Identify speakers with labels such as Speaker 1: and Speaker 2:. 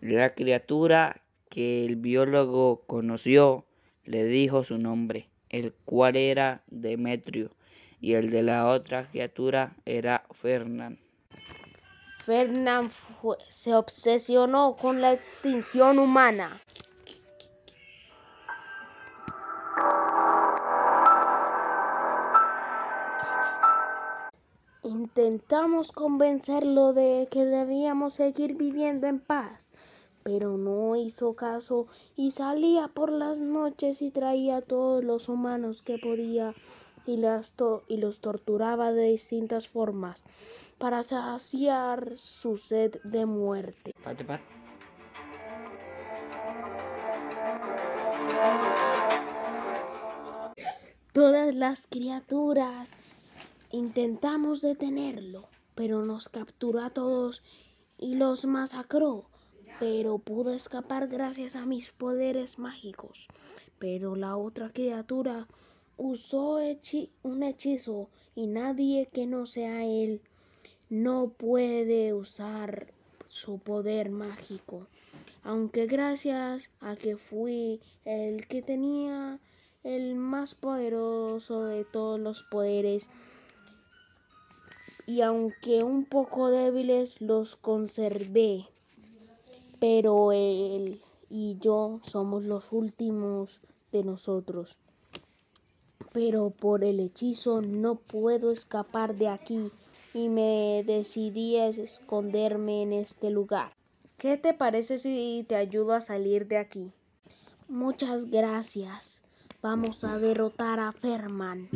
Speaker 1: La criatura que el biólogo conoció le dijo su nombre, el cual era Demetrio, y el de la otra criatura era Fernán.
Speaker 2: Fernán se obsesionó con la extinción humana. Intentamos convencerlo de que debíamos seguir viviendo en paz, pero no hizo caso y salía por las noches y traía a todos los humanos que podía y, y los torturaba de distintas formas para saciar su sed de muerte. Todas las criaturas Intentamos detenerlo, pero nos capturó a todos y los masacró. Pero pude escapar gracias a mis poderes mágicos. Pero la otra criatura usó un hechizo y nadie que no sea él no puede usar su poder mágico. Aunque gracias a que fui el que tenía el más poderoso de todos los poderes, y aunque un poco débiles los conservé, pero él y yo somos los últimos de nosotros. Pero por el hechizo no puedo escapar de aquí y me decidí a esconderme en este lugar. ¿Qué te parece si te ayudo a salir de aquí? Muchas gracias. Vamos a derrotar a Ferman.